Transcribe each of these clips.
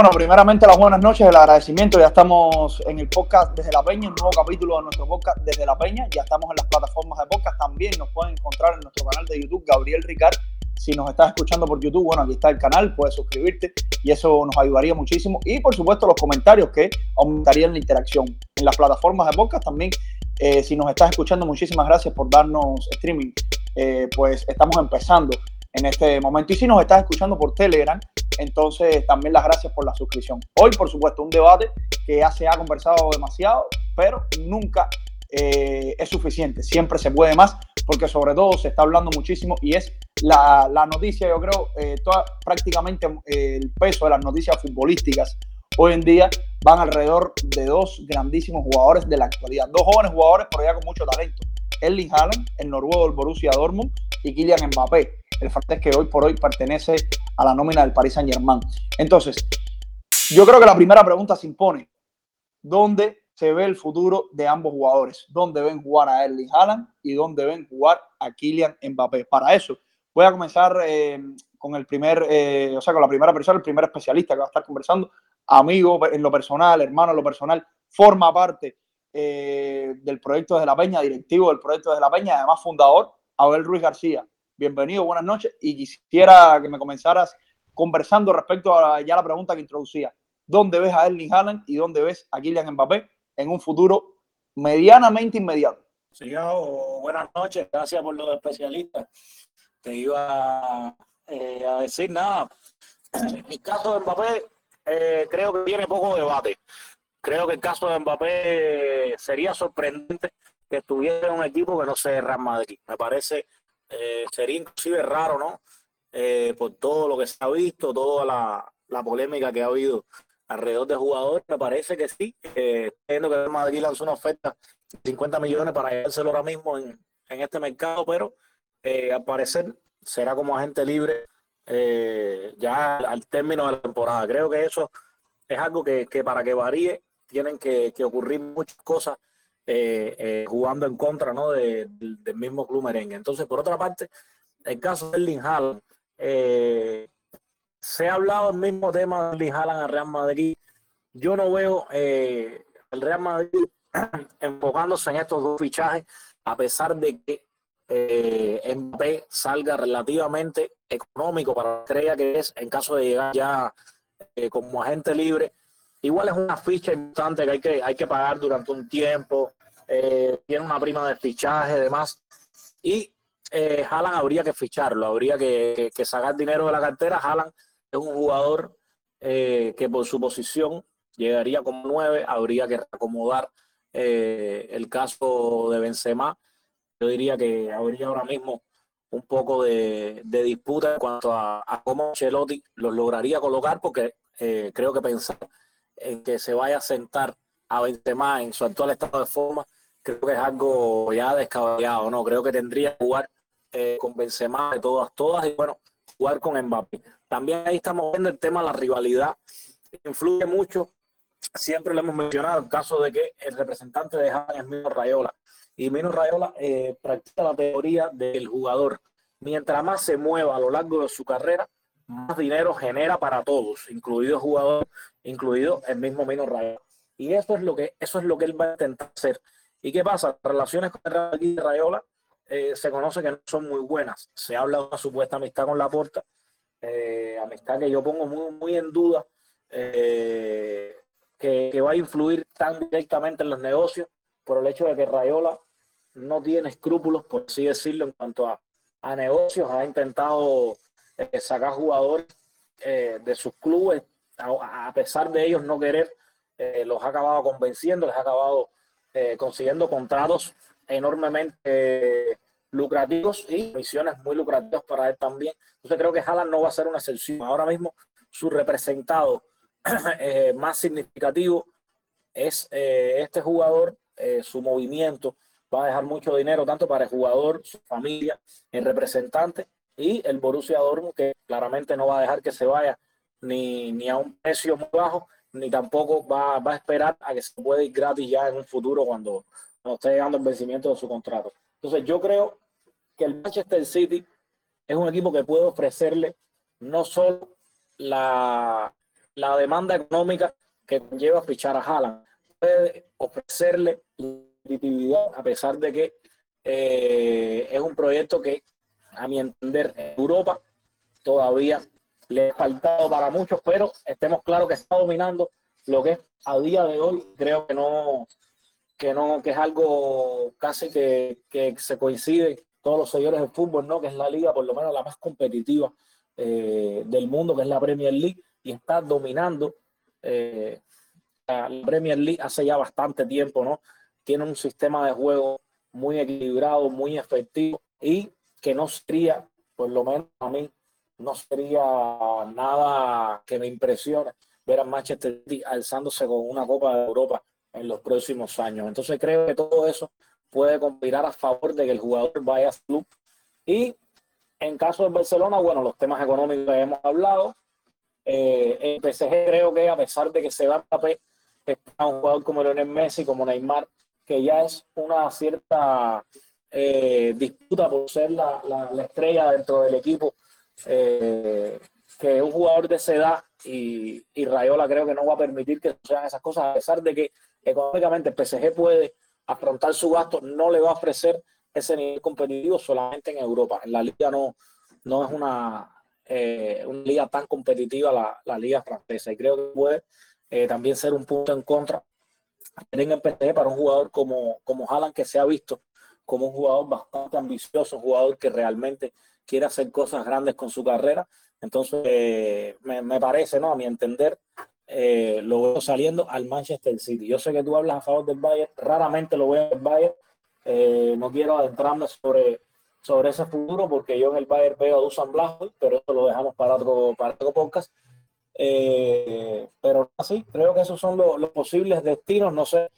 bueno, primeramente las buenas noches, el agradecimiento. Ya estamos en el podcast desde La Peña, un nuevo capítulo de nuestro podcast desde La Peña. Ya estamos en las plataformas de podcast. También nos pueden encontrar en nuestro canal de YouTube, Gabriel Ricard. Si nos estás escuchando por YouTube, bueno, aquí está el canal, puedes suscribirte y eso nos ayudaría muchísimo. Y por supuesto, los comentarios que aumentarían la interacción. En las plataformas de podcast también, eh, si nos estás escuchando, muchísimas gracias por darnos streaming. Eh, pues estamos empezando en este momento. Y si nos estás escuchando por Telegram, entonces, también las gracias por la suscripción. Hoy, por supuesto, un debate que ya se ha conversado demasiado, pero nunca eh, es suficiente. Siempre se puede más, porque sobre todo se está hablando muchísimo y es la, noticia, yo creo, eh, toda, prácticamente eh, el peso de las noticias futbolísticas hoy en día van alrededor de dos grandísimos jugadores de la actualidad. Dos jóvenes jugadores, pero ya con mucho talento. Erling Haaland, el noruego del Borussia Dortmund, y Kylian Mbappé, el francés que hoy por hoy pertenece a la nómina del Paris Saint Germain. Entonces, yo creo que la primera pregunta se impone. ¿Dónde se ve el futuro de ambos jugadores? ¿Dónde ven jugar a Erling Haaland y dónde ven jugar a Kylian Mbappé? Para eso, voy a comenzar eh, con el primer, eh, o sea, con la primera persona, el primer especialista que va a estar conversando, amigo en lo personal, hermano en lo personal, forma parte eh, del proyecto de la Peña, directivo del proyecto de la Peña, además fundador, Abel Ruiz García bienvenido, buenas noches. Y quisiera que me comenzaras conversando respecto a ya la pregunta que introducía. ¿Dónde ves a Erling Haaland y dónde ves a Kylian Mbappé en un futuro medianamente inmediato? Sí, buenas noches, gracias por lo de especialista. Te iba eh, a decir nada. En el caso de Mbappé, eh, creo que tiene poco debate. Creo que el caso de Mbappé sería sorprendente que estuviera un equipo que no se Real Madrid. Me parece eh, sería inclusive raro, ¿no? Eh, por todo lo que se ha visto, toda la, la, polémica que ha habido alrededor de jugadores, me parece que sí. Eh, que el Madrid lanzó una oferta de 50 millones para llevárselo ahora mismo en, en este mercado, pero eh, al parecer será como agente libre ya al término de la temporada. Creo que eso es algo que, que para que varíe tienen que, que ocurrir muchas cosas eh, eh, jugando en contra ¿no? del mismo club merengue. Entonces, por otra parte, el caso de Erling Haaland, eh, se ha hablado el mismo tema de Erling Haaland al Real Madrid. Yo no veo el Real Madrid enfocándose en estos dos fichajes, a pesar de que eh, Mbappé salga relativamente económico para la estrella que es en caso de llegar ya como agente libre. Igual es una ficha importante que hay que, hay que pagar durante un tiempo eh, tiene una prima de fichaje, demás. Y eh, Haaland habría que ficharlo, habría que, sacar dinero de la cartera. Haaland es un jugador eh, que por su posición llegaría como nueve, habría que acomodar eh, el caso de Benzema. Yo diría que habría ahora mismo un poco de, disputa en cuanto a, a, cómo Chelotti los lograría colocar, porque creo que pensar en que se vaya a sentar a Benzema en su actual estado de forma creo que es algo ya descabellado, ¿no? Creo que tendría que jugar eh, con Benzema de todas, todas y bueno, jugar con Mbappé. También ahí estamos viendo el tema de la rivalidad, influye mucho, siempre lo hemos mencionado, el caso de que el representante de Jaén es Mino Rayola, y Mino Rayola eh, practica la teoría del jugador. Mientras más se mueva a lo largo de su carrera, más dinero genera para todos, incluido el jugador, incluido el mismo Mino Rayola. Y eso es lo que, eso es lo que él va a intentar hacer ¿Y qué pasa? Las relaciones con el Rayola eh, se conoce que no son muy buenas. Se habla de una supuesta amistad con Laporta, eh, amistad que yo pongo muy, muy en duda, eh, que, va a influir tan directamente en los negocios por el hecho de que Rayola no tiene escrúpulos, por así decirlo, en cuanto a, negocios. Ha intentado sacar jugadores de sus clubes, a, pesar de ellos no querer, los ha acabado convenciendo, les ha acabado eh, consiguiendo contratos enormemente lucrativos y misiones muy lucrativas para él también. Entonces creo que Haaland no va a ser una excepción. Ahora mismo su representado eh, más significativo es eh, este jugador, su movimiento va a dejar mucho dinero tanto para el jugador, su familia, el representante y el Borussia Dortmund que claramente no va a dejar que se vaya ni, ni a un precio muy bajo ni tampoco va, a esperar a que se pueda ir gratis ya en un futuro cuando, esté llegando el vencimiento de su contrato. Entonces yo creo que el Manchester City es un equipo que puede ofrecerle no solo la, la demanda económica que lleva a fichar a Haaland, puede ofrecerle competitividad a pesar de que eh, es un proyecto que, a mi entender, en Europa todavía le ha faltado para muchos, pero estemos claros que está dominando lo que es a día de hoy. Creo que no, que no, que es algo casi que, que se coincide todos los seguidores del fútbol, ¿no? Que es la liga, por lo menos la más competitiva eh, del mundo, que es la Premier League, y está dominando eh, la Premier League hace ya bastante tiempo, ¿no? Tiene un sistema de juego muy equilibrado, muy efectivo y que no sería, por lo menos a mí, no sería nada que me impresione ver a Manchester City alzándose con una Copa de Europa en los próximos años. Entonces creo que todo eso puede conspirar a favor de que el jugador vaya a club. Y en caso de Barcelona, bueno, los temas económicos que hemos hablado. Eh, el PSG creo que a pesar de que se va a está un jugador como Lionel Messi, como Neymar, que ya es una cierta eh, disputa por ser la, la, estrella dentro del equipo eh, que un jugador de esa edad y, y, Rayola creo que no va a permitir que sean esas cosas, a pesar de que económicamente el PSG puede afrontar su gasto, no le va a ofrecer ese nivel competitivo solamente en Europa. En la liga no, no es una, eh, una liga tan competitiva la, la, liga francesa y creo que puede también ser un punto en contra el PSG para un jugador como, como Haaland que se ha visto como un jugador bastante ambicioso, un jugador que realmente quiere hacer cosas grandes con su carrera. Entonces, eh, me, me, parece, ¿no? A mi entender, eh, lo veo saliendo al Manchester City. Yo sé que tú hablas a favor del Bayern, raramente lo veo en el Bayern. Eh, no quiero adentrarme sobre, sobre ese futuro porque yo en el Bayern veo a Dusan Blajovic, pero eso lo dejamos para otro, para otro podcast. pero así, creo que esos son los, los posibles destinos. No sé,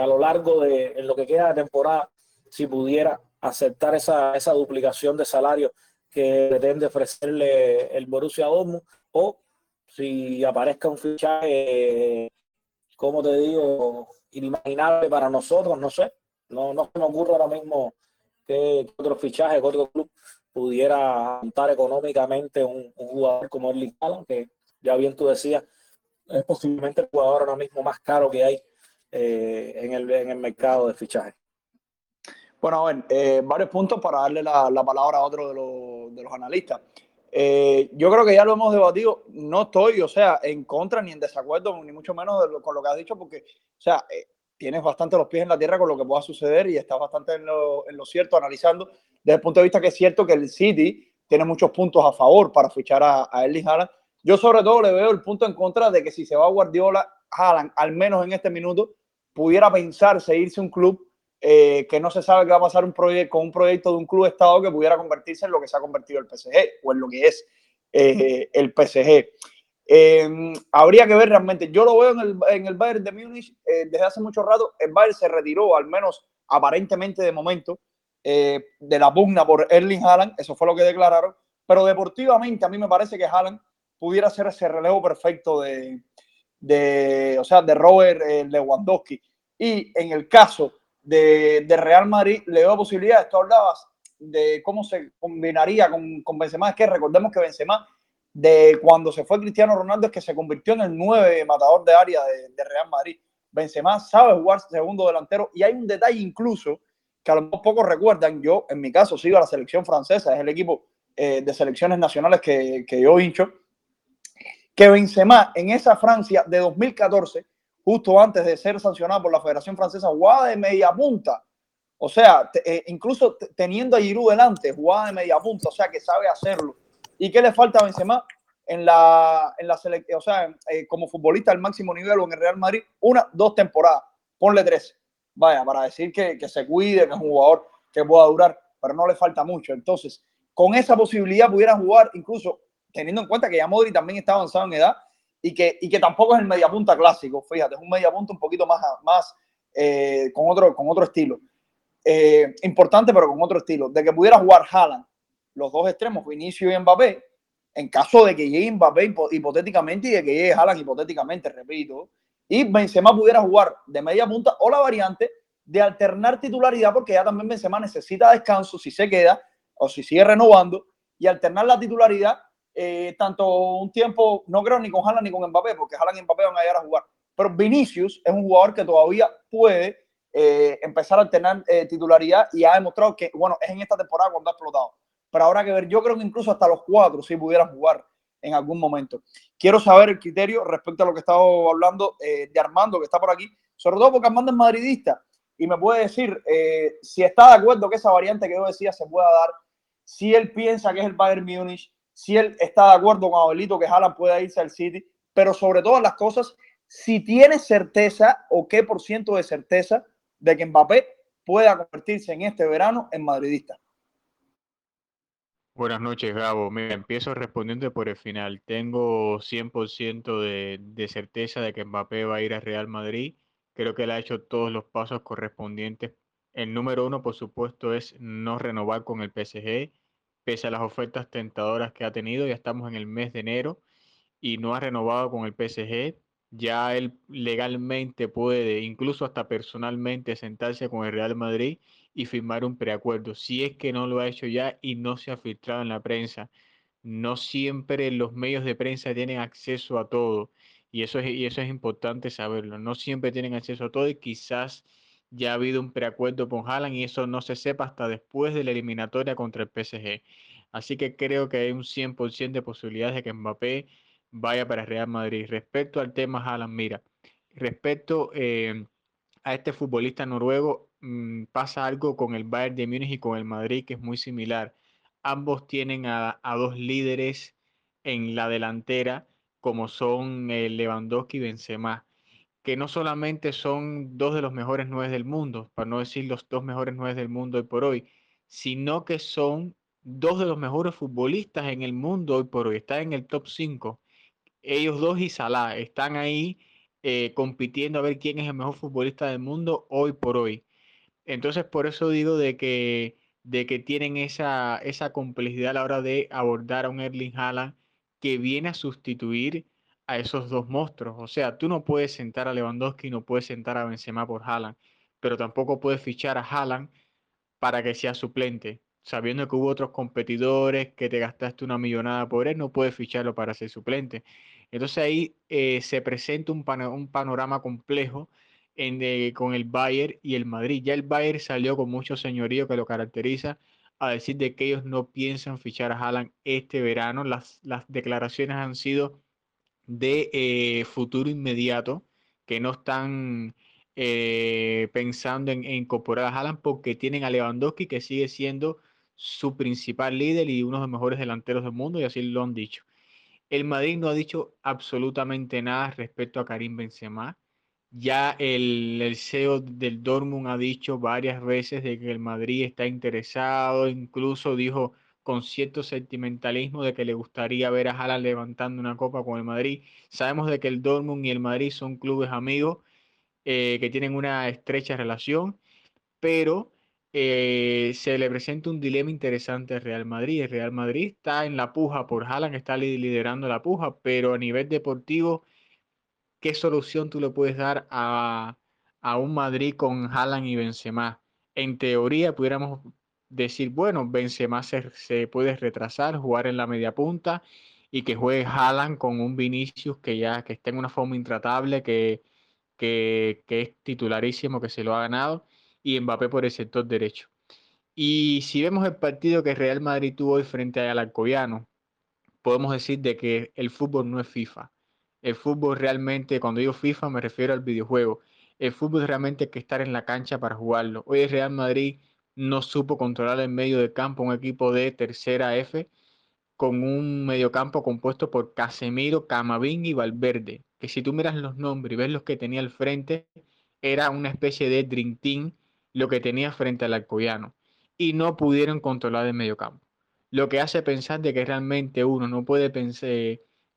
a lo largo de en lo que queda de temporada, si pudiera aceptar esa, esa duplicación de salario que pretende ofrecerle el Borussia Dortmund o si aparezca un fichaje, como te digo, inimaginable para nosotros, no sé, no, no se me ocurre ahora mismo que, otro fichaje, que otro club pudiera montar económicamente un, jugador como el Haaland, que ya bien tú decías, es posiblemente el jugador ahora mismo más caro que hay eh, en, el, en el mercado de fichajes. Bueno, a ver, eh, varios puntos para darle la, la palabra a otro de los, de los analistas. Eh, yo creo que ya lo hemos debatido. No estoy, o sea, en contra ni en desacuerdo, ni mucho menos con lo que has dicho, porque, o sea, eh, tienes bastante los pies en la tierra con lo que pueda suceder y estás bastante en lo, en lo, cierto analizando desde el punto de vista que es cierto que el City tiene muchos puntos a favor para fichar a, a Erling Haaland. Yo sobre todo le veo el punto en contra de que si se va a Guardiola, Haaland, al menos en este minuto, pudiera pensarse irse a un club eh, que no se sabe qué va a pasar un con un proyecto de un club estado que pudiera convertirse en lo que se ha convertido el PSG o en lo que es eh, el PSG. Eh, habría que ver realmente, yo lo veo en el, en el Bayern de Múnich desde hace mucho rato, el Bayern se retiró, al menos aparentemente de momento, de la pugna por Erling Haaland, eso fue lo que declararon, pero deportivamente a mí me parece que Haaland pudiera ser ese relevo perfecto de, de o sea, de Robert Lewandowski. Y en el caso de, de, Real Madrid le veo posibilidades. Tú hablabas de cómo se combinaría con, con Benzema. Es que recordemos que Benzema, de cuando se fue Cristiano Ronaldo, es que se convirtió en el nueve matador de área de, de Real Madrid. Benzema sabe jugar segundo delantero y hay un detalle incluso que a lo mejor pocos recuerdan. Yo, en mi caso, sigo a la selección francesa, es el equipo eh, de selecciones nacionales que, que yo hincho. Que Benzema en esa Francia de 2014 justo antes de ser sancionado por la Federación Francesa, jugaba de media punta. O sea, eh, incluso teniendo a Giroud delante, jugaba de media punta, o sea, que sabe hacerlo. ¿Y qué le falta a Benzema? En la, en la o sea, eh, como futbolista al máximo nivel o en el Real Madrid, una, dos temporadas, ponle tres. Vaya, para decir que, que se cuide, que es un jugador que pueda durar, pero no le falta mucho. Entonces, con esa posibilidad pudiera jugar, incluso teniendo en cuenta que ya Modri también está avanzado en edad, y que, y que tampoco es el mediapunta clásico, fíjate, es un mediapunta un poquito más, más eh, con, otro, con otro estilo. Eh, importante, pero con otro estilo. De que pudiera jugar Haaland, los dos extremos, Vinicius y Mbappé, en caso de que llegue Mbappé hipotéticamente y de que llegue Haaland hipotéticamente, repito, y Benzema pudiera jugar de media punta o la variante de alternar titularidad, porque ya también Benzema necesita descanso si se queda o si sigue renovando, y alternar la titularidad eh, tanto un tiempo, no creo ni con Haaland ni con Mbappé, porque Haaland y Mbappé van a llegar a jugar, pero Vinicius es un jugador que todavía puede eh, empezar a alternar eh, titularidad y ha demostrado que, bueno, es en esta temporada cuando ha explotado. Pero habrá que ver, yo creo que incluso hasta los cuatro si pudieran jugar en algún momento. Quiero saber el criterio respecto a lo que estaba hablando de Armando, que está por aquí, sobre todo porque Armando es madridista y me puede decir si está de acuerdo que esa variante que yo decía se pueda dar, si él piensa que es el Bayern Múnich, si él está de acuerdo con Abelito que Haaland pueda irse al City, pero sobre todas las cosas, si tiene certeza o qué por ciento de certeza de que Mbappé pueda convertirse en este verano en madridista. Buenas noches, Gabo. Me empiezo respondiendo por el final. Tengo 100% de, de certeza de que Mbappé va a ir a Real Madrid. Creo que él ha hecho todos los pasos correspondientes. El número uno, por supuesto, es no renovar con el PSG pese a las ofertas tentadoras que ha tenido, ya estamos en el mes de enero y no ha renovado con el PSG. Ya él legalmente puede, incluso hasta personalmente, sentarse con el Real Madrid y firmar un preacuerdo. Si es que no lo ha hecho ya y no se ha filtrado en la prensa. No siempre los medios de prensa tienen acceso a todo y eso es, y eso es importante saberlo. No siempre tienen acceso a todo y quizás ya ha habido un preacuerdo con Haaland y eso no se sepa hasta después de la eliminatoria contra el PSG. Así que creo que hay un 100% de posibilidades de que Mbappé vaya para Real Madrid. Respecto al tema Haaland, mira, respecto eh, a este futbolista noruego, mm, pasa algo con el Bayern de Múnich y con el Madrid que es muy similar. Ambos tienen a, dos líderes en la delantera, como son eh, Lewandowski y Benzema que no solamente son dos de los mejores nueve del mundo, para no decir los dos mejores nueve del mundo hoy por hoy, sino que son dos de los mejores futbolistas en el mundo hoy por hoy. Están en el top 5. Ellos dos y Salah están ahí eh, compitiendo a ver quién es el mejor futbolista del mundo hoy por hoy. Entonces, por eso digo de que, de que tienen esa, esa complejidad a la hora de abordar a un Erling Haaland que viene a sustituir a esos dos monstruos. O sea, tú no puedes sentar a Lewandowski, no puedes sentar a Benzema por Haaland, pero tampoco puedes fichar a Haaland para que sea suplente. Sabiendo que hubo otros competidores, que te gastaste una millonada por él, no puedes ficharlo para ser suplente. Entonces ahí eh, se presenta un, panorama complejo con el Bayern y el Madrid. Ya el Bayern salió con mucho señorío que lo caracteriza a decir de que ellos no piensan fichar a Haaland este verano. Las declaraciones han sido de eh, futuro inmediato que no están eh, pensando en, incorporar a Haaland porque tienen a Lewandowski que sigue siendo su principal líder y uno de los mejores delanteros del mundo y así lo han dicho. El Madrid no ha dicho absolutamente nada respecto a Karim Benzema. Ya el, el CEO del Dortmund ha dicho varias veces de que el Madrid está interesado, incluso dijo con cierto sentimentalismo de que le gustaría ver a Haaland levantando una copa con el Madrid. Sabemos de que el Dortmund y el Madrid son clubes amigos eh, que tienen una estrecha relación, pero eh, se le presenta un dilema interesante al Real Madrid. El Real Madrid está en la puja por Haaland, está liderando la puja, pero a nivel deportivo, ¿qué solución tú le puedes dar a, a un Madrid con Haaland y Benzema? En teoría, pudiéramos decir, bueno, Benzema se, se puede retrasar, jugar en la media punta y que juegue Haaland con un Vinicius que ya que está en una forma intratable, que, que, es titularísimo, que se lo ha ganado, y Mbappé por el sector derecho. Y si vemos el partido que Real Madrid tuvo hoy frente al Alcoyano, podemos decir de que el fútbol no es FIFA. El fútbol realmente, cuando digo FIFA me refiero al videojuego. El fútbol realmente hay que estar en la cancha para jugarlo. Hoy el Real Madrid no supo controlar el medio de campo, un equipo de tercera F, con un mediocampo compuesto por Casemiro, Camavinga y Valverde, que si tú miras los nombres y ves los que tenía al frente, era una especie de Dream Team lo que tenía frente al Alcoyano, y no pudieron controlar el mediocampo. Lo que hace pensar de que realmente uno no puede pensar,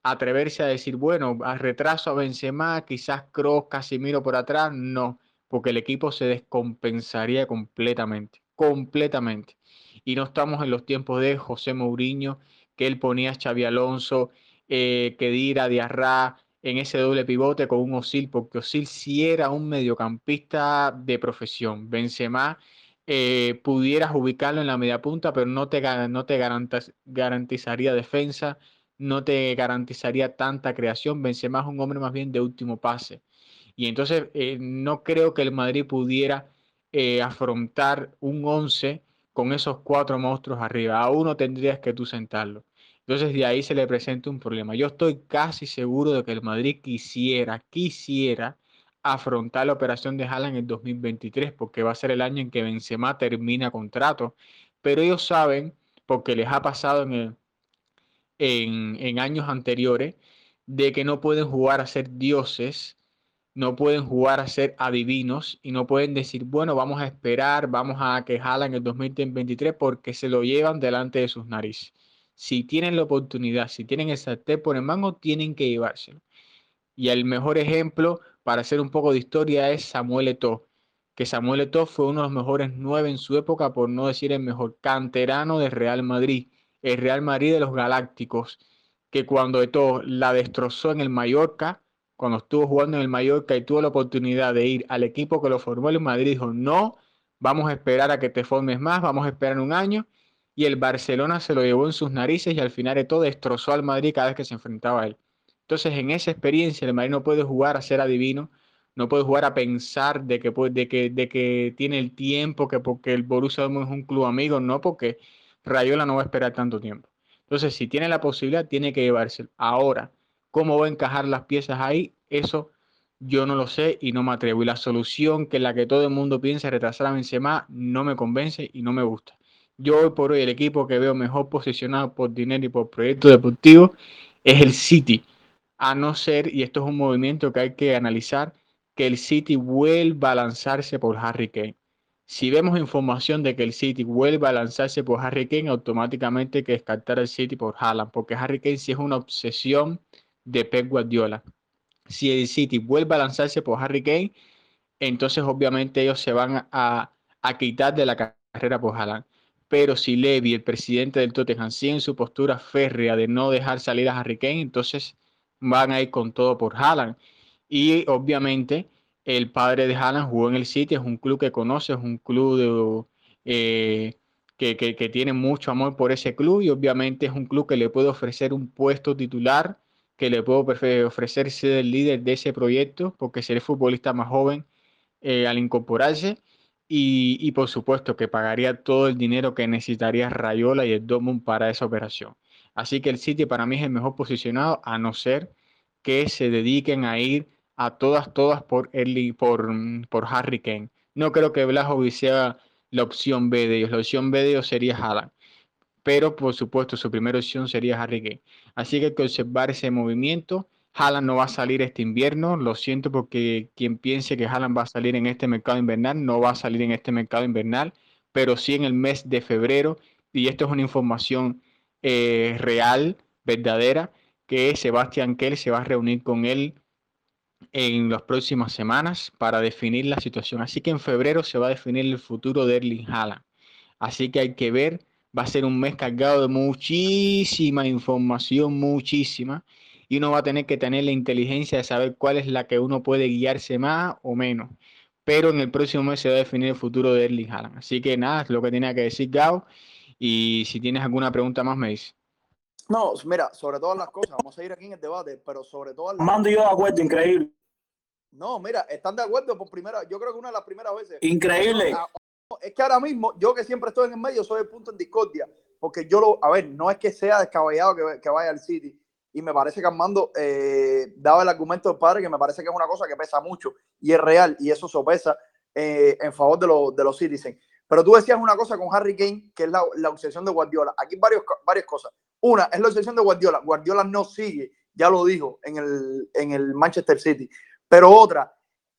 atreverse a decir, bueno, a retraso a Benzema, quizás Kroos, Casemiro por atrás, no, porque el equipo se descompensaría completamente completamente. Y no estamos en los tiempos de José Mourinho, que él ponía a Xavi Alonso, eh, Kedira, Diarra, en ese doble pivote con un Osil, porque Osil sí era un mediocampista de profesión. Benzema eh, pudieras ubicarlo en la media punta, pero no te, no te garantizaría defensa, no te garantizaría tanta creación. Benzema es un hombre más bien de último pase. Y entonces eh, no creo que el Madrid pudiera eh, afrontar un 11 con esos cuatro monstruos arriba. A uno tendrías que tú sentarlo. Entonces de ahí se le presenta un problema. Yo estoy casi seguro de que el Madrid quisiera, quisiera afrontar la operación de Haaland en el 2023, porque va a ser el año en que Benzema termina contrato. Pero ellos saben, porque les ha pasado en, en, años anteriores, de que no pueden jugar a ser dioses, no pueden jugar a ser adivinos y no pueden decir, bueno, vamos a esperar, vamos a que Haaland en el 2023 porque se lo llevan delante de sus narices. Si tienen la oportunidad, si tienen el sartén por el mango, tienen que llevárselo. Y el mejor ejemplo para hacer un poco de historia es Samuel Eto'o, que Samuel Eto'o fue uno de los mejores nueve en su época, por no decir el mejor canterano del Real Madrid, el Real Madrid de los Galácticos, que cuando Eto'o la destrozó en el Mallorca, cuando estuvo jugando en el Mallorca y tuvo la oportunidad de ir al equipo que lo formó el Madrid, dijo, no, vamos a esperar a que te formes más, vamos a esperar un año, y el Barcelona se lo llevó en sus narices y al final Eto'o destrozó al Madrid cada vez que se enfrentaba a él. Entonces, en esa experiencia, el Madrid no puede jugar a ser adivino, no puede jugar a pensar de que, de que, de que tiene el tiempo, que porque el Borussia es un club amigo, no, porque Rayola no va a esperar tanto tiempo. Entonces, si tiene la posibilidad, tiene que llevarse. Ahora, ¿cómo va a encajar las piezas ahí? Eso yo no lo sé y no me atrevo. Y la solución que la que todo el mundo piensa retrasar a Benzema no me convence y no me gusta. Yo hoy por hoy el equipo que veo mejor posicionado por dinero y por proyecto deportivo es el City a no ser, y esto es un movimiento que hay que analizar, que el City vuelva a lanzarse por Harry Kane. Si vemos información de que el City vuelva a lanzarse por Harry Kane, automáticamente hay que descartar el City por Haaland, porque Harry Kane sí es una obsesión de Pep Guardiola. Si el City vuelve a lanzarse por Harry Kane, entonces obviamente ellos se van a, a quitar de la carrera por Haaland. Pero si Levy, el presidente del Tottenham, sigue en su postura férrea de no dejar salir a Harry Kane, entonces van a ir con todo por Haaland. Y obviamente el padre de Haaland jugó en el City, es un club que conoce, es un club eh, que, que, tiene mucho amor por ese club y obviamente es un club que le puede ofrecer un puesto titular, que le puede ofrecer ser el líder de ese proyecto, porque seré futbolista más joven eh, al incorporarse. Y, y, por supuesto que pagaría todo el dinero que necesitaría Rayola y el Dortmund para esa operación. Así que el City para mí es el mejor posicionado, a no ser que se dediquen a ir a todas, todas por, por, por Harry Kane. No creo que Blajovic sea la opción B de ellos. La opción B de ellos sería Haaland. Pero, por supuesto, su primera opción sería Harry Kane. Así que hay que observar ese movimiento. Haaland no va a salir este invierno. Lo siento porque quien piense que Haaland va a salir en este mercado invernal, no va a salir en este mercado invernal, pero sí en el mes de febrero. Y esto es una información eh, real, verdadera, que Sebastián Kell se va a reunir con él en las próximas semanas para definir la situación. Así que en febrero se va a definir el futuro de Erling Haaland. Así que hay que ver, va a ser un mes cargado de muchísima información, muchísima, y uno va a tener que tener la inteligencia de saber cuál es la que uno puede guiarse más o menos. Pero en el próximo mes se va a definir el futuro de Erling Haaland. Así que nada, es lo que tenía que decir Gao. Y si tienes alguna pregunta más, me dices. No, mira, sobre todas las cosas, vamos a ir aquí en el debate, pero sobre todas las Mando yo de acuerdo, increíble. No, mira, están de acuerdo por primera, yo creo que una de las primeras veces. Increíble. Es que ahora mismo, yo que siempre estoy en el medio, soy el punto en discordia, porque yo lo, a ver, no es que sea descabellado que, vaya al City, y me parece que Armando eh, daba el argumento del padre, que me parece que es una cosa que pesa mucho, y es real, y eso sopesa eh, en favor de, de los Citizens. Pero tú decías una cosa con Harry Kane, que es la, la obsesión de Guardiola. Aquí varios, varias cosas. Una, es la obsesión de Guardiola. Guardiola no sigue, ya lo dijo, en el, en el Manchester City. Pero otra,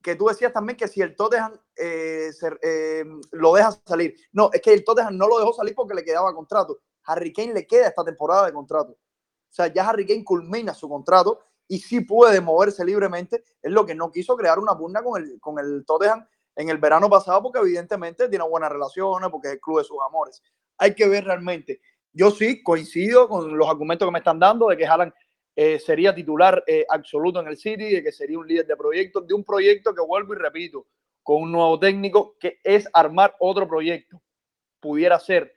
que tú decías también que si el Tottenham eh, eh, lo deja salir. No, es que el Tottenham no lo dejó salir porque le quedaba contrato. Harry Kane le queda esta temporada de contrato. O sea, ya Harry Kane culmina su contrato y sí puede moverse libremente. Es lo que no quiso crear una pugna con el, con el Tottenham en el verano pasado porque evidentemente tiene buenas relaciones, porque es el club de sus amores. Hay que ver realmente. Yo sí coincido con los argumentos que me están dando de que Haaland eh, sería titular eh, absoluto en el City, de que sería un líder de proyecto, de un proyecto que vuelvo y repito, con un nuevo técnico, que es armar otro proyecto. Pudiera ser.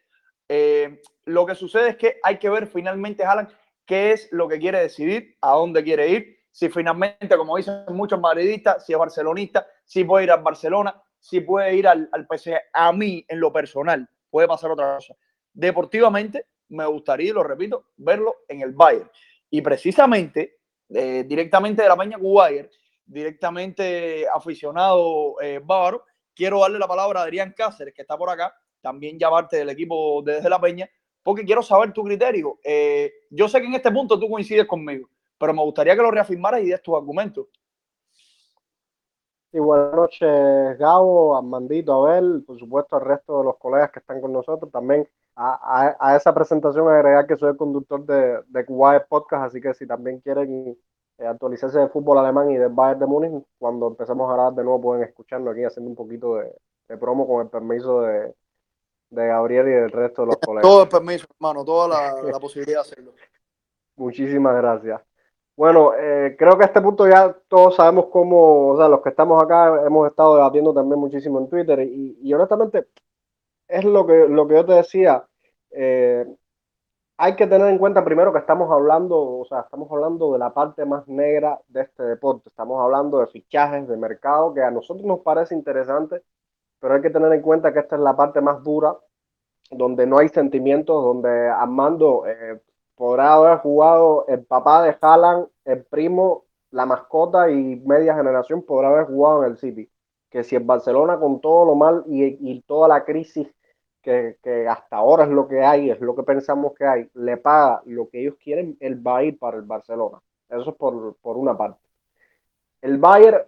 Eh, lo que sucede es que hay que ver finalmente, Alan, qué es lo que quiere decidir, a dónde quiere ir, si finalmente, como dicen muchos madridistas, si es barcelonista, si puede ir al Barcelona, si puede ir al, al PSG. A mí, en lo personal, puede pasar otra cosa. Deportivamente, me gustaría, lo repito, verlo en el Bayern. Y precisamente, eh, directamente de la Peña Cubayer, directamente aficionado eh, bávaro, quiero darle la palabra a Adrián Cáceres, que está por acá, también ya parte del equipo de Desde la Peña, porque quiero saber tu criterio. Eh, yo sé que en este punto tú coincides conmigo, pero me gustaría que lo reafirmaras y des tus argumentos. Y buenas noches, Gabo, Armandito, Abel, por supuesto al resto de los colegas que están con nosotros. También a, a, esa presentación agregar que soy el conductor de, de Podcast, así que si también quieren eh, actualizarse de fútbol alemán y del Bayern de Múnich, cuando empecemos a hablar de nuevo pueden escucharlo aquí haciendo un poquito de, de promo con el permiso de, de, Gabriel y del resto de los colegas. Todo el permiso, hermano, toda la, la posibilidad de hacerlo. Muchísimas gracias. Bueno, eh, creo que a este punto ya todos sabemos cómo, o sea, los que estamos acá hemos estado debatiendo también muchísimo en Twitter y, y honestamente es lo que, lo que yo te decía, eh, hay que tener en cuenta primero que estamos hablando, o sea, estamos hablando de la parte más negra de este deporte. Estamos hablando de fichajes, de mercado, que a nosotros nos parece interesante, pero hay que tener en cuenta que esta es la parte más dura, donde no hay sentimientos, donde Armando eh, podrá haber jugado el papá de Haaland, el primo, la mascota y media generación podrá haber jugado en el City. Que si el Barcelona con todo lo mal y, y toda la crisis que, hasta ahora es lo que hay, es lo que pensamos que hay, le paga lo que ellos quieren, él va a ir para el Barcelona. Eso es por, por una parte. El Bayern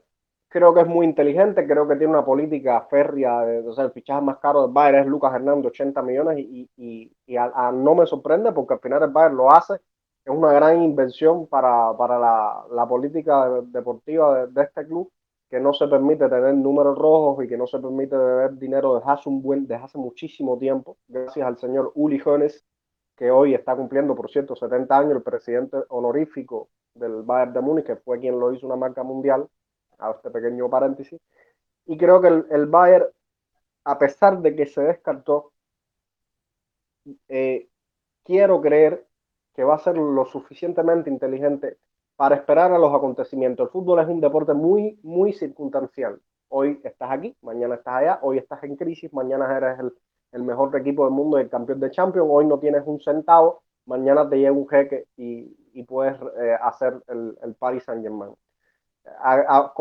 creo que es muy inteligente, creo que tiene una política férrea, de, o sea, el fichaje más caro del Bayern es Lucas Hernández, 80 millones, y, y, y no me sorprende porque al final el Bayern lo hace, es una gran inversión para, para la, la, política deportiva de, de, este club, que no se permite tener números rojos y que no se permite beber dinero desde hace, un buen, desde hace muchísimo tiempo, gracias al señor Uli Hoeneß, que hoy está cumpliendo, por cierto, 70 años, el presidente honorífico del Bayern de Múnich, que fue quien lo hizo una marca mundial, a este pequeño paréntesis. Y creo que el, el Bayern, a pesar de que se descartó, eh, quiero creer que va a ser lo suficientemente inteligente para esperar a los acontecimientos. El fútbol es un deporte muy, muy circunstancial. Hoy estás aquí, mañana estás allá, hoy estás en crisis, mañana eres el, el mejor equipo del mundo y el campeón de Champions, hoy no tienes un centavo, mañana te llega un jeque y, y puedes eh, hacer el, el Paris Saint Germain. A,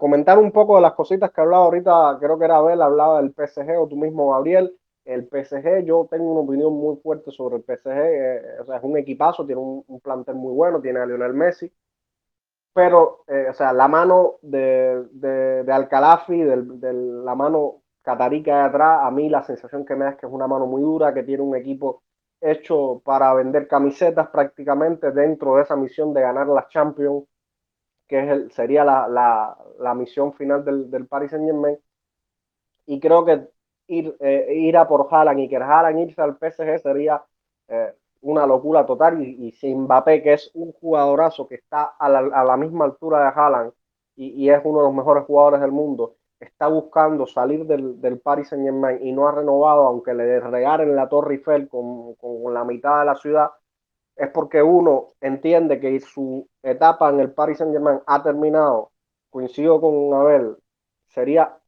comentar un poco de las cositas que hablaba ahorita, creo que era Abel, hablaba del PSG o tú mismo, Gabriel. El PSG, yo tengo una opinión muy fuerte sobre el PSG. Eh, o sea, es un equipazo, tiene un, plantel muy bueno, tiene a Lionel Messi. Pero, eh, o sea, la mano de, de, de Alcalafi, de, de, la mano catarica de atrás, a mí la sensación que me da es que es una mano muy dura, que tiene un equipo hecho para vender camisetas prácticamente dentro de esa misión de ganar las Champions, que es el, sería la, la, la, misión final del, del Paris Saint Germain. Y creo que ir, eh, ir a por Haaland y que Haaland irse al PSG sería eh, una locura total. Y, y Mbappé, que es un jugadorazo que está a la, a la misma altura de Haaland y, y, es uno de los mejores jugadores del mundo, está buscando salir del, del Paris Saint Germain y no ha renovado, aunque le regalen la Torre Eiffel con, con la mitad de la ciudad, es porque uno entiende que su etapa en el Paris Saint Germain ha terminado, coincido con Abel, sería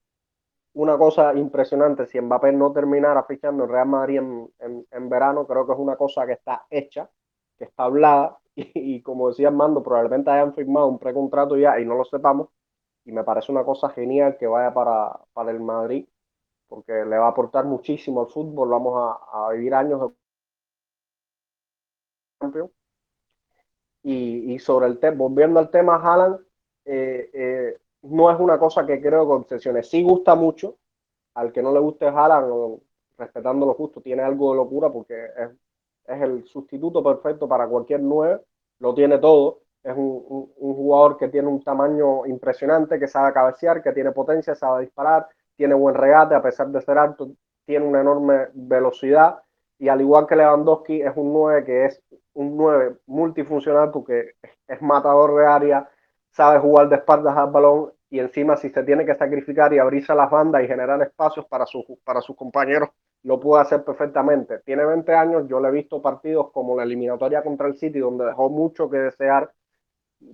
una cosa impresionante si Mbappé no terminara fichando en Real Madrid en, en, en, verano, creo que es una cosa que está hecha, que está hablada y, y, como decía Armando, probablemente hayan firmado un precontrato ya y no lo sepamos y me parece una cosa genial que vaya para, para el Madrid porque le va a aportar muchísimo al fútbol, vamos a, a vivir años de y, y, sobre el tema, volviendo al tema Haaland, eh, eh, no es una cosa que creo que obsesione. Sí gusta mucho, al que no le guste Haaland, respetando lo justo, tiene algo de locura porque es, es el sustituto perfecto para cualquier 9, lo tiene todo. Es un, un, un, jugador que tiene un tamaño impresionante, que sabe cabecear, que tiene potencia, sabe disparar, tiene buen regate, a pesar de ser alto, tiene una enorme velocidad y al igual que Lewandowski es un 9 que es un 9 multifuncional porque es matador de área, sabe jugar de espaldas al balón y encima si se tiene que sacrificar y abrirse las bandas y generar espacios para, sus para sus compañeros, lo puede hacer perfectamente. Tiene 20 años, yo le he visto partidos como la eliminatoria contra el City, donde dejó mucho que desear,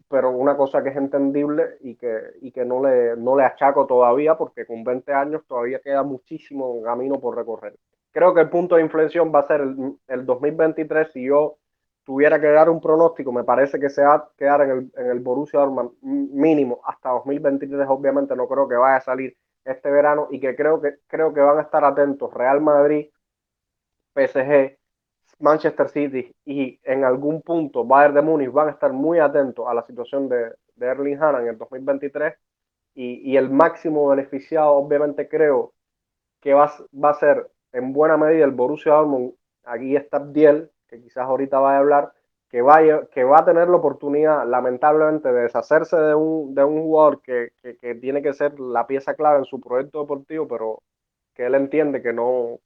pero una cosa que es entendible y que, y que no, le, no le achaco todavía, porque con 20 años todavía queda muchísimo camino por recorrer. Creo que el punto de inflexión va a ser el, el 2023 si yo tuviera que dar un pronóstico, me parece que se va a quedar en el, en el Borussia Dortmund mínimo hasta 2023. Obviamente no creo que vaya a salir este verano y que creo que creo que van a estar atentos Real Madrid, PSG, Manchester City y en algún punto Bayern de Múnich van a estar muy atentos a la situación de, Erling Haaland en el 2023 y, el máximo beneficiado obviamente creo que va, va a ser en buena medida el Borussia Dortmund. Aquí está Diel, que quizás ahorita vaya a hablar, que, vaya, que va a tener la oportunidad, lamentablemente, de deshacerse de un, de un jugador que, que, tiene que ser la pieza clave en su proyecto deportivo, pero que él entiende que no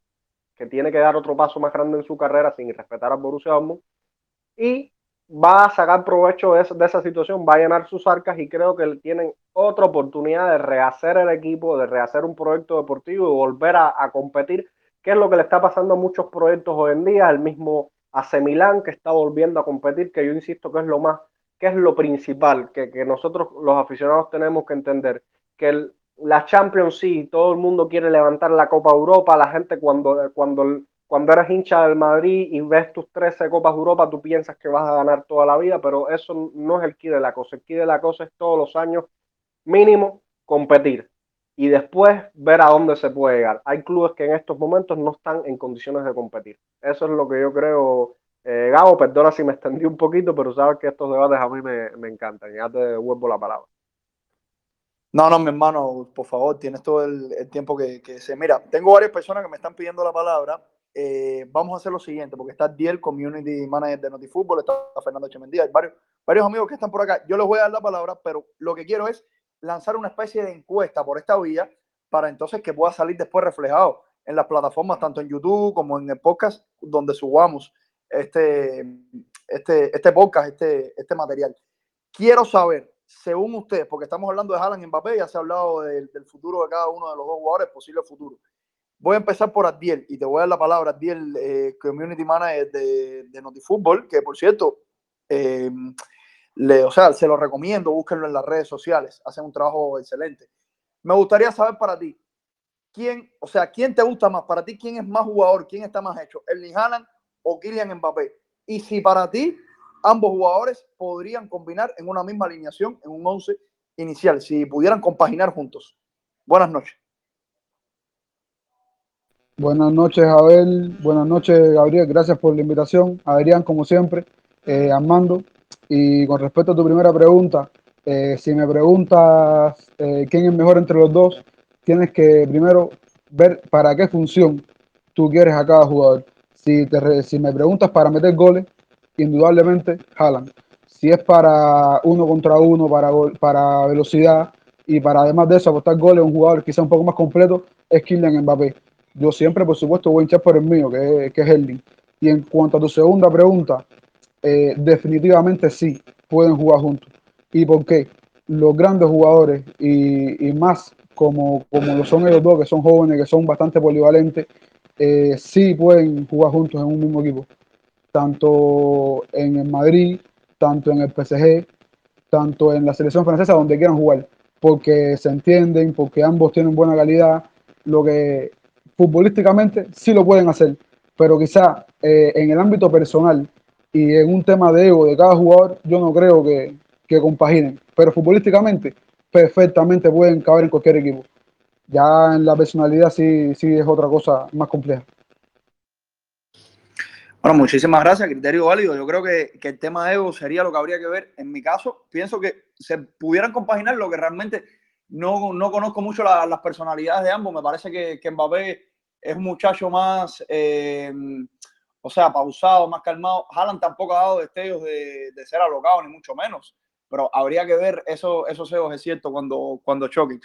que tiene que dar otro paso más grande en su carrera sin respetar a Borussia Dortmund. Y va a sacar provecho de, de, esa situación, va a llenar sus arcas y creo que tienen otra oportunidad de rehacer el equipo, de rehacer un proyecto deportivo y volver a, a competir, que es lo que le está pasando a muchos proyectos hoy en día, el mismo AC Milán que está volviendo a competir, que yo insisto que es lo más, que es lo principal, que, que nosotros los aficionados tenemos que entender, que el, la Champions sí, todo el mundo quiere levantar la Copa Europa, la gente cuando, cuando, cuando eres hincha del Madrid y ves tus 13 Copas Europa, tú piensas que vas a ganar toda la vida, pero eso no es el key de la cosa, el key de la cosa es todos los años mínimo competir y después ver a dónde se puede llegar. Hay clubes que en estos momentos no están en condiciones de competir. Eso es lo que yo creo. Eh, Gabo, perdona si me extendí un poquito, pero sabes que estos debates a mí me, me encantan. Ya te devuelvo la palabra. No, no, mi hermano, por favor, tienes todo el, tiempo que, que, se. Mira, tengo varias personas que me están pidiendo la palabra. Eh, vamos a hacer lo siguiente, porque está Diel, Community Manager de Notifútbol, está Fernando Chemendía, hay varios, varios amigos que están por acá. Yo les voy a dar la palabra, pero lo que quiero es lanzar una especie de encuesta por esta vía para entonces que pueda salir después reflejado en las plataformas, tanto en YouTube como en el podcast, donde subamos este, este, este podcast, este, este material. Quiero saber, según ustedes, porque estamos hablando de Haaland y Mbappé, ya se ha hablado del, del futuro de cada uno de los dos jugadores, posible futuro. Voy a empezar por Adiel y te voy a dar la palabra, Adiel, eh, Community Manager de, de Notifútbol, que por cierto, eh, le, o sea, se lo recomiendo, búsquenlo en las redes sociales, hacen un trabajo excelente. Me gustaría saber para ti, quién, o sea, quién te gusta más, para ti, quién es más jugador, quién está más hecho, Erling Haaland o Kylian Mbappé. Y si para ti ambos jugadores podrían combinar en una misma alineación, en un 11 inicial, si pudieran compaginar juntos. Buenas noches. Buenas noches, Abel. Buenas noches, Gabriel. Gracias por la invitación. Adrián, como siempre, eh, Armando. Y con respecto a tu primera pregunta, eh, si me preguntas eh, quién es mejor entre los dos, tienes que primero ver para qué función tú quieres a cada jugador. Si, te, si me preguntas para meter goles, indudablemente jalan. Si es para uno contra uno, para, para velocidad y para además de eso apostar goles, un jugador quizá un poco más completo, es Kylian Mbappé. Yo siempre, por supuesto, voy a hinchar por el mío, que es, que es Erling. Y en cuanto a tu segunda pregunta, eh, definitivamente sí, pueden jugar juntos. ¿Y por qué? Los grandes jugadores y, y, más como, como lo son ellos dos, que son jóvenes, que son bastante polivalentes, eh, sí pueden jugar juntos en un mismo equipo. Tanto en el Madrid, tanto en el PSG, tanto en la selección francesa, donde quieran jugar. Porque se entienden, porque ambos tienen buena calidad. Lo que futbolísticamente sí lo pueden hacer, pero quizá eh, en el ámbito personal y en un tema de ego de cada jugador, yo no creo que, que compaginen. Pero futbolísticamente, perfectamente pueden caber en cualquier equipo. Ya en la personalidad sí, sí es otra cosa más compleja. Bueno, muchísimas gracias, criterio válido. Yo creo que, que, el tema de ego sería lo que habría que ver. En mi caso, pienso que se pudieran compaginar lo que realmente no, no conozco mucho la, las personalidades de ambos. Me parece que, que Mbappé es un muchacho más, eh, o sea, pausado, más calmado. Haaland tampoco ha dado destellos de, ser alocado, ni mucho menos. Pero habría que ver eso, esos egos, es cierto, cuando, cuando choquen.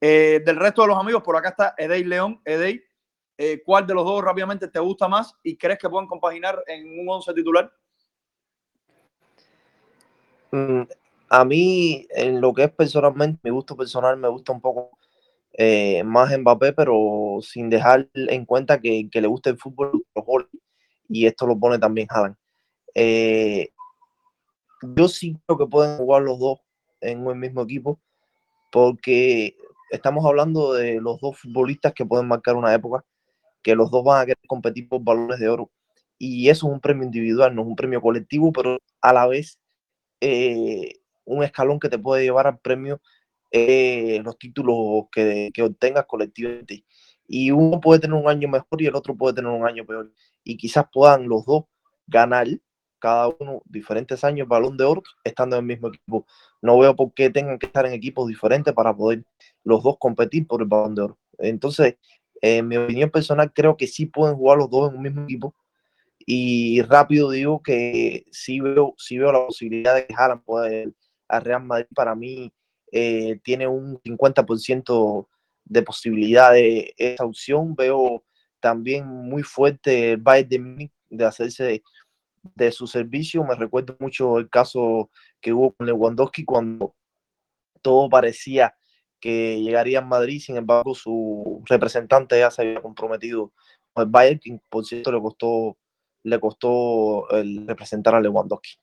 Eh, del resto de los amigos, por acá está Edey León. Edey, eh, ¿cuál de los dos rápidamente te gusta más y crees que pueden compaginar en un 11 titular? Mm, a mí, en lo que es personalmente, mi gusto personal me gusta un poco eh, más Mbappé, pero sin dejar en cuenta que, que le gusta el fútbol y esto lo pone también Haaland. Eh, yo sí creo que pueden jugar los dos en un mismo equipo, porque estamos hablando de los dos futbolistas que pueden marcar una época, que los dos van a querer competir por balones de oro. Y eso es un premio individual, no es un premio colectivo, pero a la vez eh, un escalón que te puede llevar al premio eh, los títulos que, que obtengas colectivamente. Y uno puede tener un año mejor y el otro puede tener un año peor. Y quizás puedan los dos ganar cada uno diferentes años balón de oro estando en el mismo equipo. No veo por qué tengan que estar en equipos diferentes para poder los dos competir por el balón de oro. Entonces, en mi opinión personal, creo que sí pueden jugar los dos en un mismo equipo. Y rápido digo que sí veo, sí veo la posibilidad de que Haaland pueda ir a Real Madrid. Para mí eh, tiene un 50% de posibilidad de esa opción. Veo también muy fuerte el Bayern de de hacerse de su servicio. Me recuerdo mucho el caso que hubo con Lewandowski cuando todo parecía que llegaría a Madrid, sin embargo su representante ya se había comprometido con el Bayern, que por cierto le costó, le costó el representar a Lewandowski.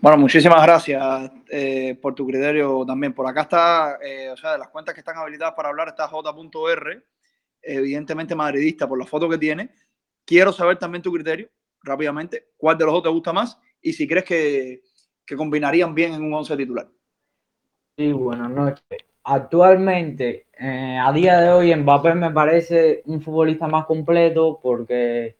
Bueno, muchísimas gracias eh, por tu criterio también. Por acá está, eh, o sea, de las cuentas que están habilitadas para hablar está J.R, evidentemente madridista por la foto que tiene. Quiero saber también tu criterio rápidamente, ¿cuál de los dos te gusta más? Y si crees que, que combinarían bien en un 11 titular. Sí, buenas noches. Actualmente, eh, a día de hoy, Mbappé me parece un futbolista más completo porque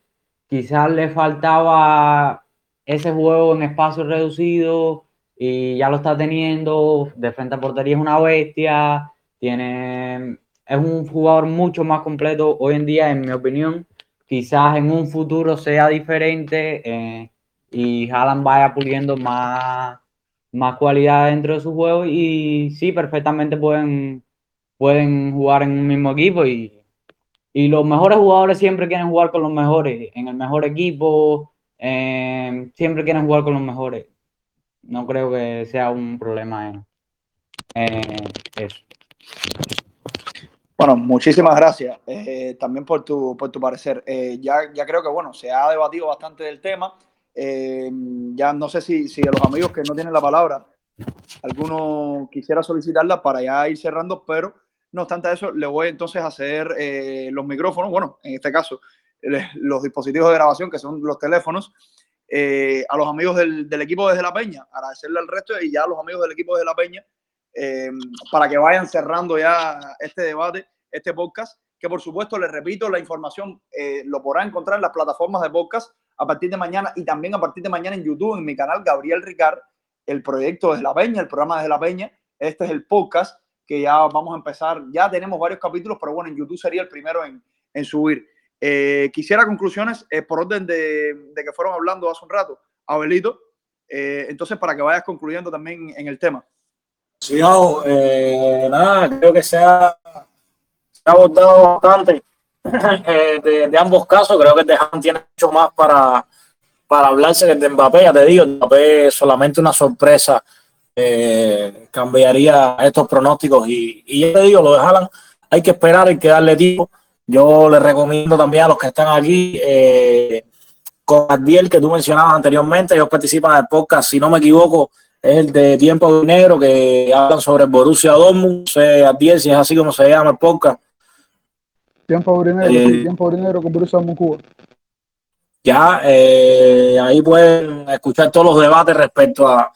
quizás le faltaba ese juego en espacio reducido y ya lo está teniendo. De frente a portería es una bestia. Tiene, es un jugador mucho más completo hoy en día, en mi opinión quizás en un futuro sea diferente eh, y Haaland vaya puliendo más, más cualidad dentro de su juego y sí, perfectamente pueden, pueden jugar en un mismo equipo y, y los mejores jugadores siempre quieren jugar con los mejores, en el mejor equipo, eh, siempre quieren jugar con los mejores. No creo que sea un problema eso. Bueno, muchísimas gracias eh, también por tu, por tu parecer. Eh, ya, ya creo que, bueno, se ha debatido bastante del tema. Eh, ya no sé si, si los amigos que no tienen la palabra, alguno quisiera solicitarla para ya ir cerrando, pero no obstante eso, le voy entonces a hacer los micrófonos, bueno, en este caso, los dispositivos de grabación, que son los teléfonos, a los amigos del, del, equipo desde La Peña, agradecerle al resto y ya a los amigos del equipo desde La Peña eh, para que vayan cerrando ya este debate, este podcast, que por supuesto, les repito, la información eh, lo podrán encontrar en las plataformas de podcast a partir de mañana y también a partir de mañana en YouTube, en mi canal Gabriel Ricard, el proyecto desde la Peña, el programa desde la Peña. Este es el podcast que ya vamos a empezar. Ya tenemos varios capítulos, pero bueno, en YouTube sería el primero en, en subir. Eh, quisiera conclusiones por orden de, de, que fueron hablando hace un rato, Abelito. entonces, para que vayas concluyendo también en el tema. Sí, no, eh, nada, creo que se ha, se ha abordado bastante eh, de, de, ambos casos. Creo que Dejan tiene mucho más para, para hablarse de Mbappé. Ya te digo, Mbappé es solamente una sorpresa. Eh, cambiaría estos pronósticos. Y, y ya te digo, lo de Haaland hay que esperar, hay que darle tiempo. Yo les recomiendo también a los que están aquí, eh, con Adiel, que tú mencionabas anteriormente, ellos participan en el podcast, si no me equivoco, es el de Tiempo Dinero, que hablan sobre el Borussia Dortmund, a 10, si es así como se llama el podcast. Tiempo Dinero, eh, Tiempo Dinero con Borussia Dortmund Cuba. Ya, eh, ahí pueden escuchar todos los debates respecto a,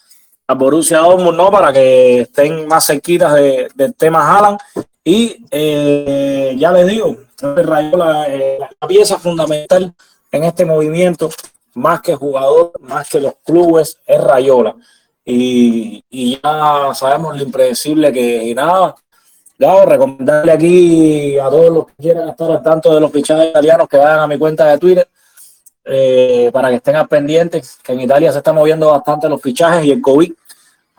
a Borussia Dortmund, ¿no? Para que estén más cerquitas de, del tema Haaland. Y eh, ya les digo, Rayola, eh, la pieza fundamental en este movimiento, más que jugador, más que los clubes, es Rayola y, y ya sabemos lo impredecible que y nada. Ya, recomendarle aquí a todos los que quieran estar al tanto de los fichajes italianos que vayan a mi cuenta de Twitter eh, para que estén al pendientes, que en Italia se están moviendo bastante los fichajes y el COVID.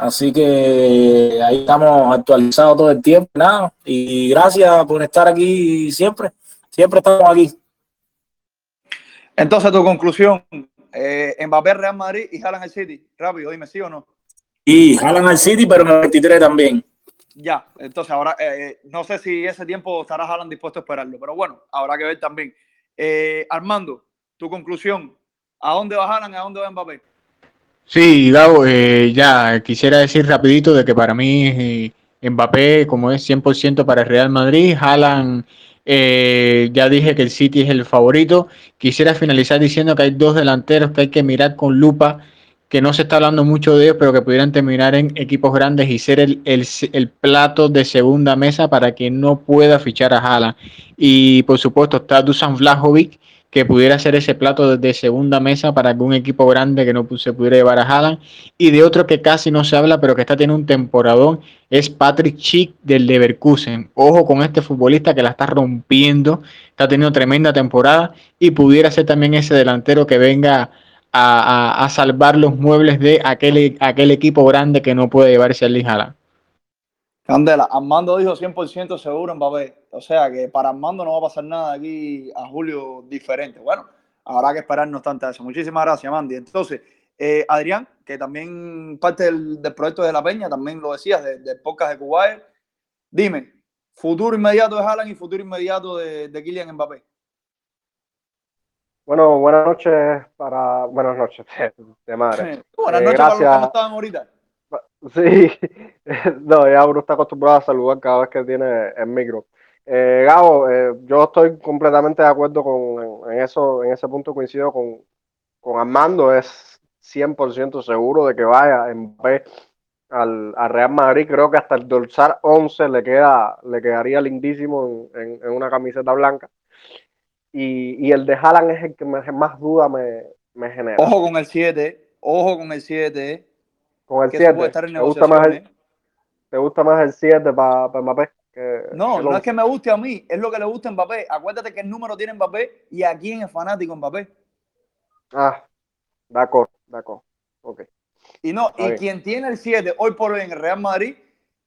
Así que ahí estamos actualizados todo el tiempo. Nada, y gracias por estar aquí siempre. Siempre estamos aquí. Entonces, tu conclusión, eh, Mbappé Real Madrid y Haaland el City. Rápido, dime, ¿sí o no? Y jalan al City, pero en el 23 también. Ya, entonces ahora eh, no sé si ese tiempo estará Haaland dispuesto a esperarlo, pero bueno, habrá que ver también. Eh, Armando, tu conclusión, ¿a dónde va Haaland y a dónde va Mbappé? Sí, Gabo, eh, ya quisiera decir rapidito de que para mí eh, Mbappé, como es 100% para el Real Madrid, Haaland, eh, ya dije que el City es el favorito. Quisiera finalizar diciendo que hay dos delanteros que hay que mirar con lupa, que no se está hablando mucho de ellos, pero que pudieran terminar en equipos grandes y ser el, el, el plato de segunda mesa para que no pueda fichar a Haaland. Y por supuesto está Dusan Vlahovic, que pudiera ser ese plato de segunda mesa para algún equipo grande que no se pudiera llevar a Haaland. Y de otro que casi no se habla, pero que está teniendo un temporadón, es Patrick Schick del Leverkusen. Ojo con este futbolista que la está rompiendo, está teniendo tremenda temporada y pudiera ser también ese delantero que venga a, a, a salvar los muebles de aquel, aquel equipo grande que no puede llevarse a Erling Haaland. Candela, Armando dijo 100% seguro Mbappé. O sea que para Armando no va a pasar nada aquí a julio diferente. Bueno, habrá que esperar no obstante eso. Muchísimas gracias, Mandy. Entonces, eh, Adrián, que también parte del, del, proyecto de La Peña, también lo decías, del de podcast de Kuwait. Dime, futuro inmediato de Haaland y futuro inmediato de, de Kylian Mbappé. Bueno, buenas noches para... Buenas noches, de madre. buenas noches gracias. para los que no estaban ahorita. Sí, no, ya uno está acostumbrado a saludar cada vez que tiene el micro. Eh, Gabo, eh, yo estoy completamente de acuerdo con en eso, en ese punto coincido con, con Armando, es 100% seguro de que vaya Mbappé al, al, Real Madrid, creo que hasta el dorsal 11 le queda, le quedaría lindísimo en, en, en una camiseta blanca. Y, y, el de Haaland es el que más duda me, me genera. Ojo con el 7, ojo con el 7 con el 7. ¿Te, gusta más el, ¿Te gusta más el 7 para pa Mbappé? Que, no, que no es que me guste a mí, es lo que le gusta a Mbappé. Acuérdate que el número tiene Mbappé y a quién es fanático Mbappé. Ah, de acuerdo, de acuerdo. Ok. Y no, y quien tiene el 7 hoy por hoy en el Real Madrid,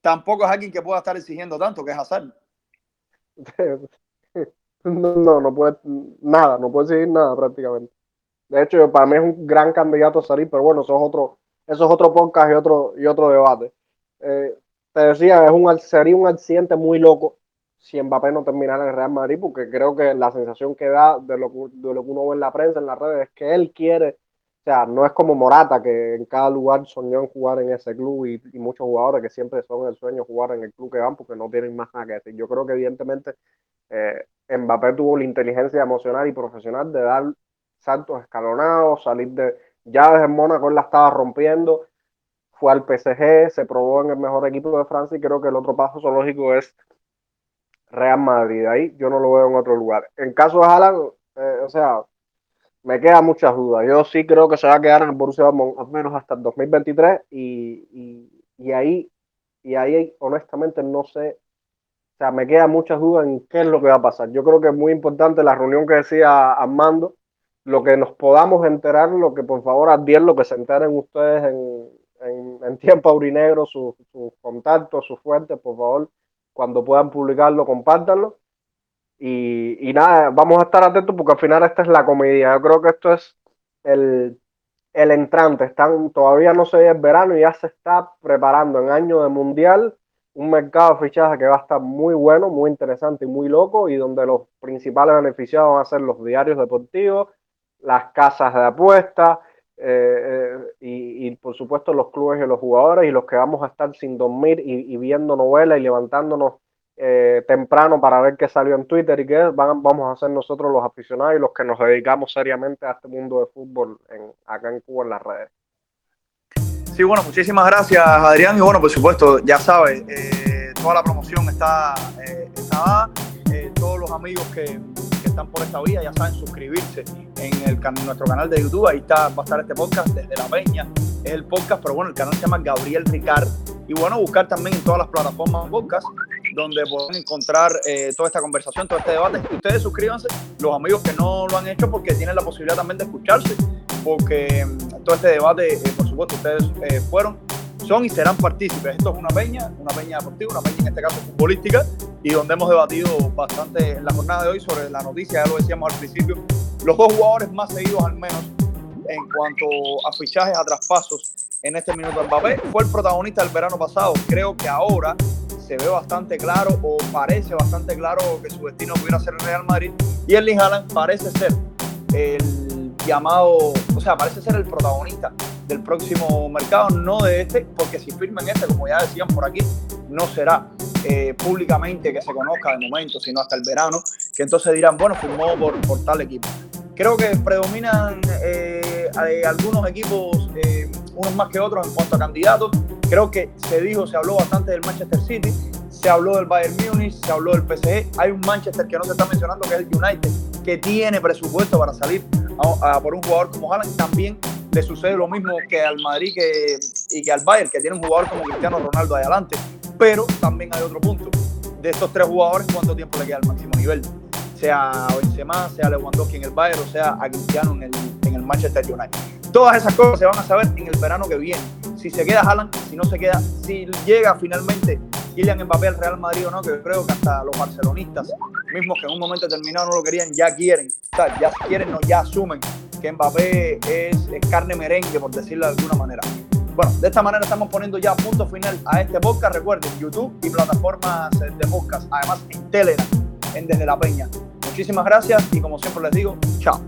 tampoco es alguien que pueda estar exigiendo tanto, que es Hazard. no, no, no puede nada, no puede exigir nada prácticamente. De hecho, para mí es un gran candidato a salir, pero bueno, eso es otro, eso es otro podcast y otro, y otro debate. Eh, te decía, es un, sería un accidente muy loco si Mbappé no terminara en el Real Madrid, porque creo que la sensación que da de lo, de lo que uno ve en la prensa, en las redes, es que él quiere, o sea, no es como Morata, que en cada lugar soñó en jugar en ese club y, y muchos jugadores que siempre son el sueño jugar en el club que van porque no tienen más nada que decir. Yo creo que evidentemente eh, Mbappé tuvo la inteligencia emocional y profesional de dar saltos escalonados, salir de, ya desde Mónaco la estaba rompiendo, fue al PSG, se probó en el mejor equipo de Francia y creo que el otro paso zoológico es Real Madrid. Ahí yo no lo veo en otro lugar. En caso de Haaland, eh, o sea, me quedan muchas dudas. Yo sí creo que se va a quedar en el Borussia Dortmund al menos hasta el 2023 y, y, y ahí y ahí honestamente no sé o sea, me quedan muchas dudas en qué es lo que va a pasar. Yo creo que es muy importante la reunión que decía Armando, lo que nos podamos enterar, lo que por favor advierto, lo que se enteren ustedes en, en, en tiempo aurinegro, sus su contactos, sus fuentes, por favor, cuando puedan publicarlo, compártanlo. Y, y, nada, vamos a estar atentos porque al final esta es la comedia. Yo creo que esto es el, el entrante. Están, todavía no se ve el verano y ya se está preparando en año de mundial un mercado de fichaje que va a estar muy bueno, muy interesante y muy loco y donde los principales beneficiados van a ser los diarios deportivos, las casas de apuestas eh, eh, y, y, por supuesto los clubes y los jugadores y los que vamos a estar sin dormir y, viendo novelas y levantándonos eh, temprano para ver qué salió en Twitter y qué van, vamos a ser nosotros los aficionados y los que nos dedicamos seriamente a este mundo de fútbol en, acá en Cuba en las redes. Sí, bueno, muchísimas gracias Adrián y bueno, por supuesto, ya sabes, eh, toda la promoción está, eh, está eh, todos los amigos que, están por esta vía ya saben suscribirse en el can nuestro canal de YouTube, ahí está, va a estar este podcast desde La Peña, es el podcast, pero bueno, el canal se llama Gabriel Ricard y bueno, buscar también en todas las plataformas podcast donde pueden encontrar eh, toda esta conversación, todo este debate. Ustedes suscríbanse, los amigos que no lo han hecho, porque tienen la posibilidad también de escucharse, porque mm, todo este debate, eh, por supuesto, ustedes eh, fueron, son y serán partícipes. Esto es una peña, una peña deportiva, una peña en este caso futbolística, y donde hemos debatido bastante en la jornada de hoy sobre la noticia, ya lo decíamos al principio, los dos jugadores más seguidos al menos en cuanto a fichajes, a traspasos en este minuto. Mbappé fue el protagonista del verano pasado. Creo que ahora se ve bastante claro o parece bastante claro que su destino pudiera ser el Real Madrid. Y Erling Haaland parece ser el llamado, o sea, parece ser el protagonista del próximo mercado, no de este, porque si firman este, como ya decían por aquí, no será eh, públicamente que se conozca de momento, sino hasta el verano, que entonces dirán, bueno, firmó por, por tal equipo. Creo que predominan eh, algunos equipos, eh, unos más que otros en cuanto a candidatos. Creo que se dijo, se habló bastante del Manchester City, se habló del Bayern Munich, se habló del PSG. Hay un Manchester que no se está mencionando, que es el United, que tiene presupuesto para salir a, por un jugador como Haaland. También le sucede lo mismo que al Madrid que, y que al Bayern, que tiene un jugador como Cristiano Ronaldo adelante. Pero también hay otro punto. De estos tres jugadores, ¿cuánto tiempo le queda al máximo nivel? Sea Benzema, sea Lewandowski en el Bayern o sea a Cristiano en el, en el Manchester United. Todas esas cosas se van a saber en el verano que viene. Si se queda Haaland, si no se queda, si llega finalmente Kylian Mbappé al Real Madrid o no, que creo que hasta los barcelonistas, mismos que en un momento determinado no lo querían, ya quieren, ya quieren, no, ya asumen que Mbappé es, es carne merengue, por decirlo de alguna manera. Bueno, de esta manera estamos poniendo ya punto final a este podcast. Recuerden, YouTube y plataformas de podcast, además en Telegram, en Desde la Peña. Muchísimas gracias y como siempre les digo, chao.